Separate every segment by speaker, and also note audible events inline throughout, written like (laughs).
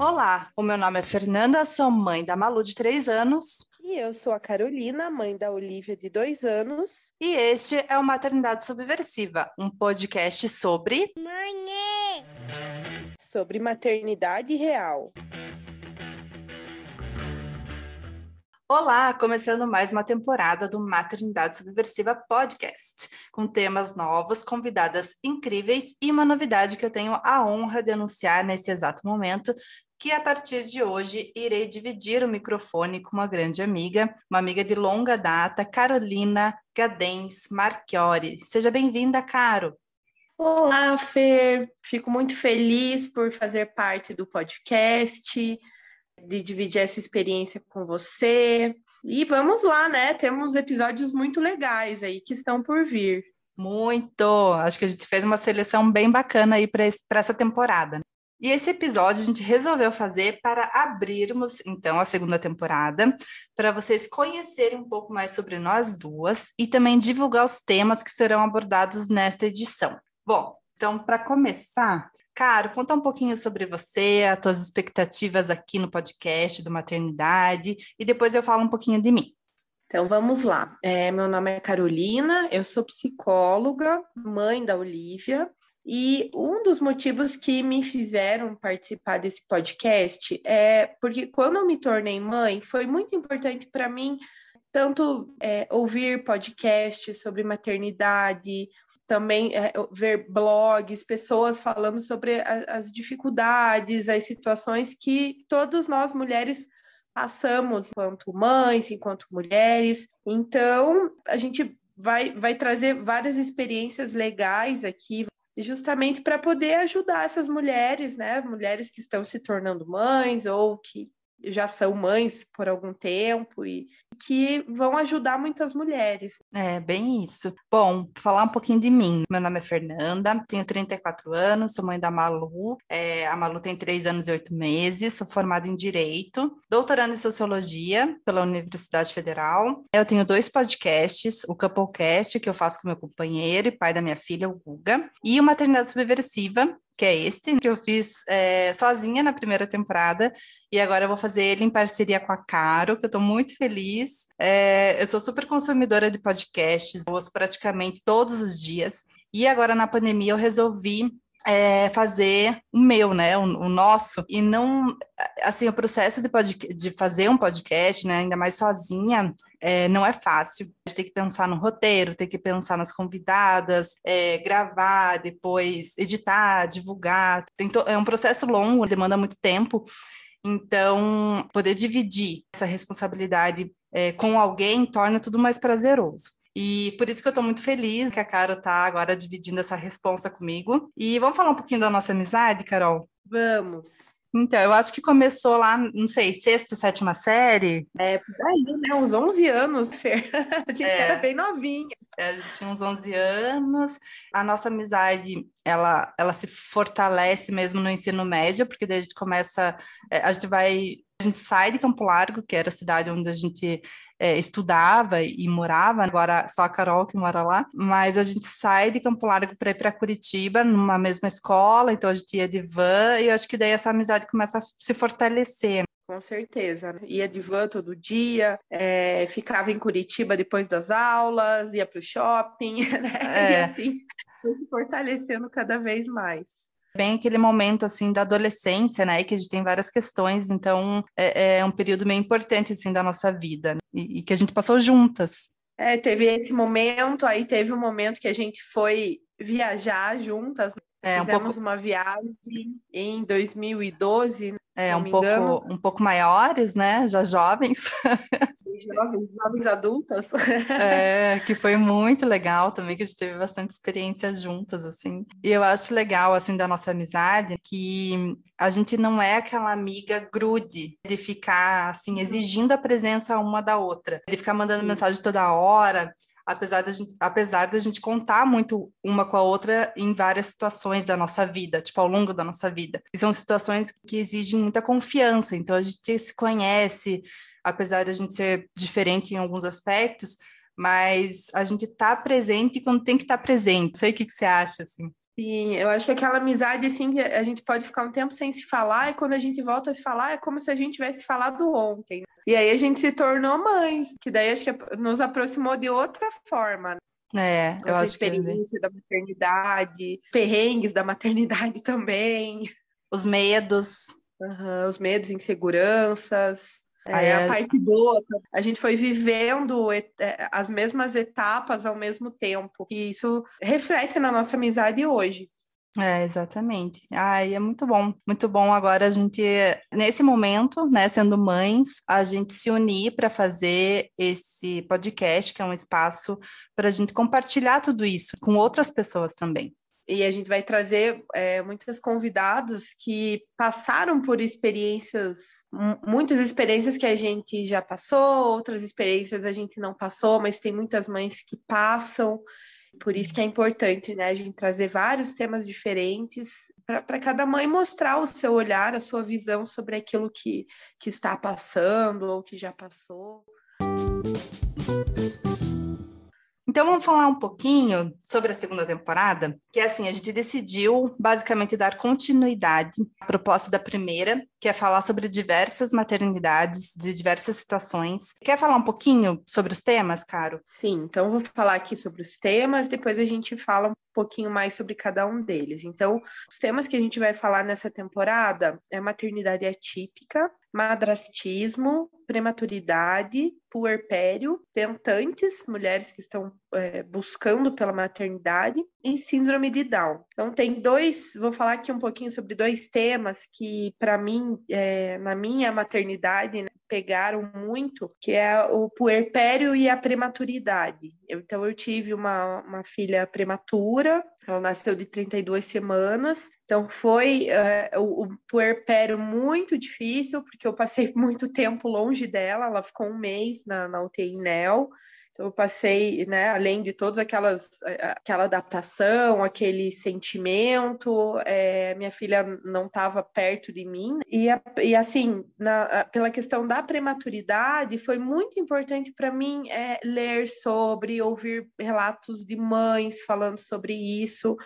Speaker 1: Olá, o meu nome é Fernanda, sou mãe da Malu de 3 anos.
Speaker 2: E eu sou a Carolina, mãe da Olivia de 2 anos.
Speaker 1: E este é o Maternidade Subversiva, um podcast sobre.
Speaker 3: Mãe!
Speaker 2: Sobre maternidade real.
Speaker 1: Olá, começando mais uma temporada do Maternidade Subversiva Podcast, com temas novos, convidadas incríveis e uma novidade que eu tenho a honra de anunciar nesse exato momento, que a partir de hoje irei dividir o microfone com uma grande amiga, uma amiga de longa data, Carolina Gadens Marchiori. Seja bem-vinda, Caro.
Speaker 2: Olá, Fer. Fico muito feliz por fazer parte do podcast de dividir essa experiência com você. E vamos lá, né? Temos episódios muito legais aí que estão por vir.
Speaker 1: Muito! Acho que a gente fez uma seleção bem bacana aí para essa temporada. E esse episódio a gente resolveu fazer para abrirmos, então, a segunda temporada, para vocês conhecerem um pouco mais sobre nós duas e também divulgar os temas que serão abordados nesta edição. Bom, então, para começar, Caro, conta um pouquinho sobre você, as tuas expectativas aqui no podcast do Maternidade, e depois eu falo um pouquinho de mim.
Speaker 2: Então vamos lá. É, meu nome é Carolina, eu sou psicóloga, mãe da Olivia, e um dos motivos que me fizeram participar desse podcast é porque quando eu me tornei mãe, foi muito importante para mim tanto é, ouvir podcasts sobre maternidade, também é, ver blogs, pessoas falando sobre a, as dificuldades, as situações que todas nós mulheres passamos enquanto mães, enquanto mulheres. Então, a gente vai, vai trazer várias experiências legais aqui, justamente para poder ajudar essas mulheres, né? Mulheres que estão se tornando mães ou que já são mães por algum tempo e que vão ajudar muitas mulheres.
Speaker 1: É, bem isso. Bom, falar um pouquinho de mim. Meu nome é Fernanda, tenho 34 anos, sou mãe da Malu. É, a Malu tem 3 anos e 8 meses, sou formada em Direito, doutorando em Sociologia pela Universidade Federal. Eu tenho dois podcasts, o Couplecast, que eu faço com meu companheiro e pai da minha filha, o Guga, e o Maternidade Subversiva, que é este, que eu fiz é, sozinha na primeira temporada, e agora eu vou fazer ele em parceria com a Caro, que eu estou muito feliz. É, eu sou super consumidora de podcasts, eu ouço praticamente todos os dias, e agora na pandemia eu resolvi é, fazer o meu, né, o, o, nosso, e não, assim, o processo de, de fazer um podcast, né, ainda mais sozinha, é, não é fácil. A gente tem que pensar no roteiro, tem que pensar nas convidadas, é, gravar, depois editar, divulgar. É um processo longo, demanda muito tempo. Então, poder dividir essa responsabilidade é, com alguém torna tudo mais prazeroso. E por isso que eu estou muito feliz que a Carol está agora dividindo essa responsa comigo. E vamos falar um pouquinho da nossa amizade, Carol?
Speaker 2: Vamos.
Speaker 1: Então, eu acho que começou lá, não sei, sexta, sétima série.
Speaker 2: É, por aí, né? Uns 11 anos, (laughs) Fer. A gente é. era bem novinha.
Speaker 1: É, a gente tinha uns 11 anos. A nossa amizade, ela, ela se fortalece mesmo no ensino médio, porque daí a gente começa, é, a gente vai, a gente sai de Campo Largo, que era a cidade onde a gente é, estudava e morava, agora só a Carol que mora lá, mas a gente sai de Campo Largo para ir para Curitiba, numa mesma escola, então a gente ia de van, e eu acho que daí essa amizade começa a se fortalecer.
Speaker 2: Com certeza. Né? Ia de van todo dia, é, ficava em Curitiba depois das aulas, ia para o shopping, (laughs) né? É. E assim, se fortalecendo cada vez mais
Speaker 1: bem aquele momento assim da adolescência, né, que a gente tem várias questões, então é, é um período meio importante assim da nossa vida né? e, e, que a gente passou juntas.
Speaker 2: É, teve esse momento, aí teve um momento que a gente foi viajar juntas. É, Fizemos um pouco... uma viagem em 2012,
Speaker 1: é, um pouco, um pouco maiores, né? Já jovens. (laughs)
Speaker 2: Jovens, jovens adultas.
Speaker 1: É, (laughs) que foi muito legal também, que a gente teve bastante experiência juntas, assim. E eu acho legal, assim, da nossa amizade, que a gente não é aquela amiga grude de ficar, assim, uhum. exigindo a presença uma da outra, de ficar mandando mensagem toda hora apesar da gente, apesar da gente contar muito uma com a outra em várias situações da nossa vida, tipo ao longo da nossa vida. E são situações que exigem muita confiança, então a gente se conhece, apesar da gente ser diferente em alguns aspectos, mas a gente está presente quando tem que estar tá presente. Não sei o que, que você acha, assim.
Speaker 2: Sim, eu acho que aquela amizade, assim, que a gente pode ficar um tempo sem se falar, e quando a gente volta a se falar, é como se a gente tivesse falado ontem. E aí a gente se tornou mães, que daí acho que nos aproximou de outra forma.
Speaker 1: Né? É, eu Essa
Speaker 2: acho experiência que... da maternidade, perrengues da maternidade (laughs) também.
Speaker 1: Os medos.
Speaker 2: Uhum, os medos, inseguranças. É, a parte boa, a gente foi vivendo é, as mesmas etapas ao mesmo tempo. E isso reflete na nossa amizade hoje.
Speaker 1: É, exatamente. Ai, é muito bom, muito bom agora a gente, nesse momento, né, sendo mães, a gente se unir para fazer esse podcast, que é um espaço para a gente compartilhar tudo isso com outras pessoas também
Speaker 2: e a gente vai trazer é, muitas convidadas que passaram por experiências, muitas experiências que a gente já passou, outras experiências a gente não passou, mas tem muitas mães que passam. Por isso que é importante, né, a gente trazer vários temas diferentes para cada mãe mostrar o seu olhar, a sua visão sobre aquilo que, que está passando ou que já passou.
Speaker 1: Então vamos falar um pouquinho sobre a segunda temporada, que é assim, a gente decidiu basicamente dar continuidade à proposta da primeira, que é falar sobre diversas maternidades, de diversas situações. Quer falar um pouquinho sobre os temas, Caro?
Speaker 2: Sim, então vou falar aqui sobre os temas, depois a gente fala um pouquinho mais sobre cada um deles. Então, os temas que a gente vai falar nessa temporada é maternidade atípica, madrastismo, prematuridade, puerpério, tentantes, mulheres que estão é, buscando pela maternidade, e síndrome de Down. Então, tem dois, vou falar aqui um pouquinho sobre dois temas que, para mim, é, na minha maternidade, né, pegaram muito, que é o puerpério e a prematuridade. Eu, então, eu tive uma, uma filha prematura, ela nasceu de 32 semanas, então foi uh, o, o puerpério muito difícil, porque eu passei (laughs) muito tempo longe dela, ela ficou um mês na, na UTI NEL, então, eu passei, né, além de todas aquelas, aquela adaptação, aquele sentimento, é, minha filha não estava perto de mim. E, e assim, na, pela questão da prematuridade, foi muito importante para mim é, ler sobre, ouvir relatos de mães falando sobre isso.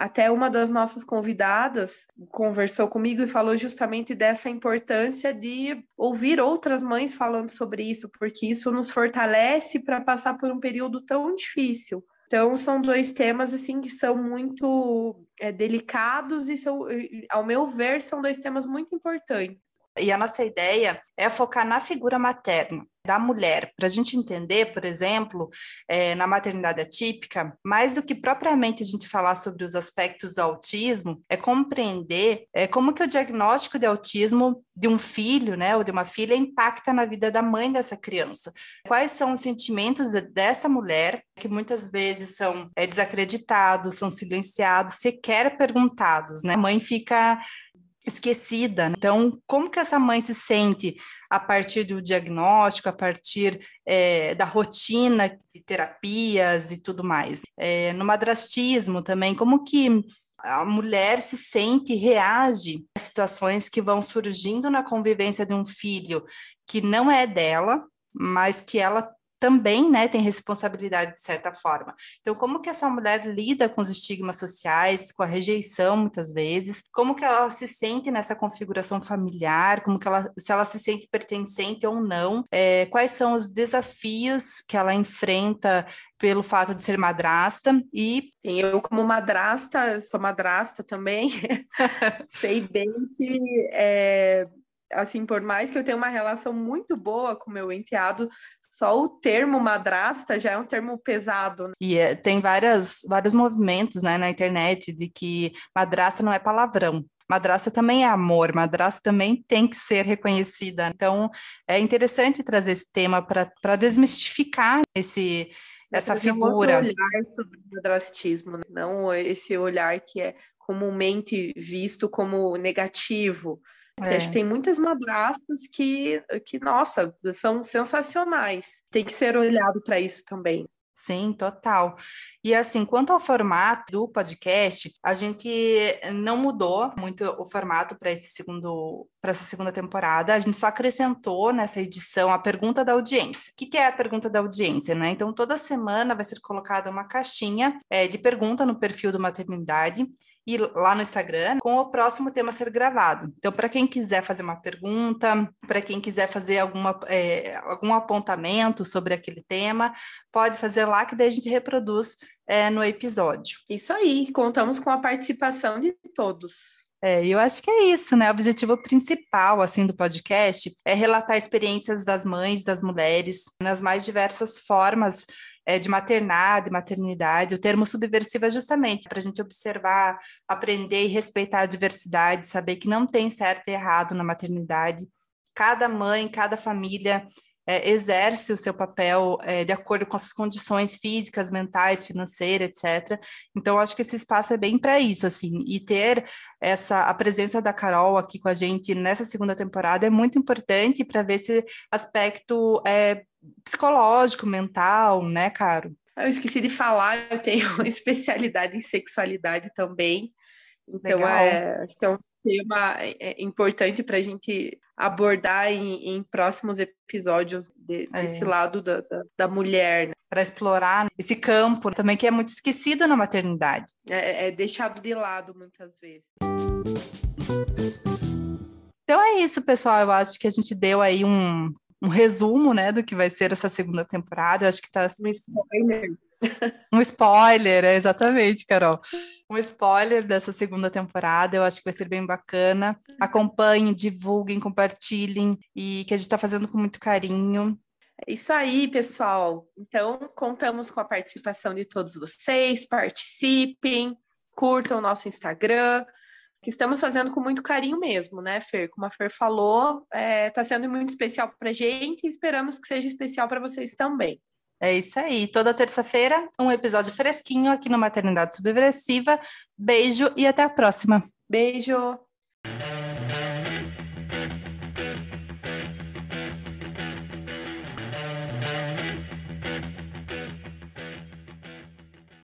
Speaker 2: Até uma das nossas convidadas conversou comigo e falou justamente dessa importância de ouvir outras mães falando sobre isso, porque isso nos fortalece para passar por um período tão difícil. Então, são dois temas assim que são muito é, delicados e, são, ao meu ver, são dois temas muito importantes.
Speaker 1: E a nossa ideia é focar na figura materna da mulher, para a gente entender, por exemplo, é, na maternidade atípica, mais do que propriamente a gente falar sobre os aspectos do autismo, é compreender é, como que o diagnóstico de autismo de um filho, né, ou de uma filha, impacta na vida da mãe dessa criança. Quais são os sentimentos dessa mulher, que muitas vezes são é, desacreditados, são silenciados, sequer perguntados, né? A mãe fica esquecida. Então, como que essa mãe se sente a partir do diagnóstico, a partir é, da rotina de terapias e tudo mais? É, no madrastismo também, como que a mulher se sente e reage a situações que vão surgindo na convivência de um filho que não é dela, mas que ela também, né, tem responsabilidade de certa forma. Então, como que essa mulher lida com os estigmas sociais, com a rejeição muitas vezes, como que ela se sente nessa configuração familiar, como que ela, se ela se sente pertencente ou não, é, quais são os desafios que ela enfrenta pelo fato de ser madrasta? E
Speaker 2: eu como madrasta sou madrasta também. (laughs) Sei bem que é, assim, por mais que eu tenha uma relação muito boa com meu enteado, só o termo madrasta já é um termo pesado. Né?
Speaker 1: E é, tem várias, vários movimentos né, na internet de que madrasta não é palavrão. Madrasta também é amor, madrasta também tem que ser reconhecida. Então, é interessante trazer esse tema para desmistificar esse, essa figura.
Speaker 2: Um olhar sobre o madrastismo, né? não esse olhar que é comumente visto como negativo. É. Acho que tem muitas madrastas que, que, nossa, são sensacionais. Tem que ser olhado para isso também.
Speaker 1: Sim, total. E assim, quanto ao formato do podcast, a gente não mudou muito o formato para esse segundo para essa segunda temporada. A gente só acrescentou nessa edição a pergunta da audiência. O que, que é a pergunta da audiência, né? Então, toda semana vai ser colocada uma caixinha é, de pergunta no perfil do Maternidade e lá no Instagram com o próximo tema a ser gravado. Então, para quem quiser fazer uma pergunta, para quem quiser fazer alguma, é, algum apontamento sobre aquele tema, pode fazer lá que daí a gente reproduz é, no episódio.
Speaker 2: Isso aí, contamos com a participação de todos.
Speaker 1: É, eu acho que é isso, né? O objetivo principal, assim, do podcast é relatar experiências das mães, das mulheres, nas mais diversas formas é, de maternidade, maternidade. O termo subversivo é justamente para a gente observar, aprender e respeitar a diversidade, saber que não tem certo e errado na maternidade. Cada mãe, cada família é, exerce o seu papel é, de acordo com as condições físicas, mentais, financeiras, etc. Então, acho que esse espaço é bem para isso, assim, e ter essa a presença da Carol aqui com a gente nessa segunda temporada é muito importante para ver esse aspecto é, psicológico, mental, né, Caro?
Speaker 2: Eu esqueci de falar, eu tenho (laughs) especialidade em sexualidade também. Então, é, acho que é um tema é, é importante para a gente abordar em, em próximos episódios de, é. desse lado da, da, da mulher. Né?
Speaker 1: Para explorar esse campo também que é muito esquecido na maternidade.
Speaker 2: É, é deixado de lado muitas vezes.
Speaker 1: Então é isso, pessoal. Eu acho que a gente deu aí um, um resumo, né, do que vai ser essa segunda temporada. Eu acho que está
Speaker 2: um spoiler. (laughs)
Speaker 1: um spoiler, é exatamente, Carol. Um spoiler dessa segunda temporada. Eu acho que vai ser bem bacana. Acompanhem, divulguem, compartilhem e que a gente está fazendo com muito carinho.
Speaker 2: É isso aí, pessoal. Então, contamos com a participação de todos vocês. Participem, curtam o nosso Instagram, que estamos fazendo com muito carinho mesmo, né, Fer? Como a Fer falou, está é, tá sendo muito especial para a gente e esperamos que seja especial para vocês também.
Speaker 1: É isso aí. Toda terça-feira, um episódio fresquinho aqui no Maternidade Subversiva. Beijo e até a próxima.
Speaker 2: Beijo!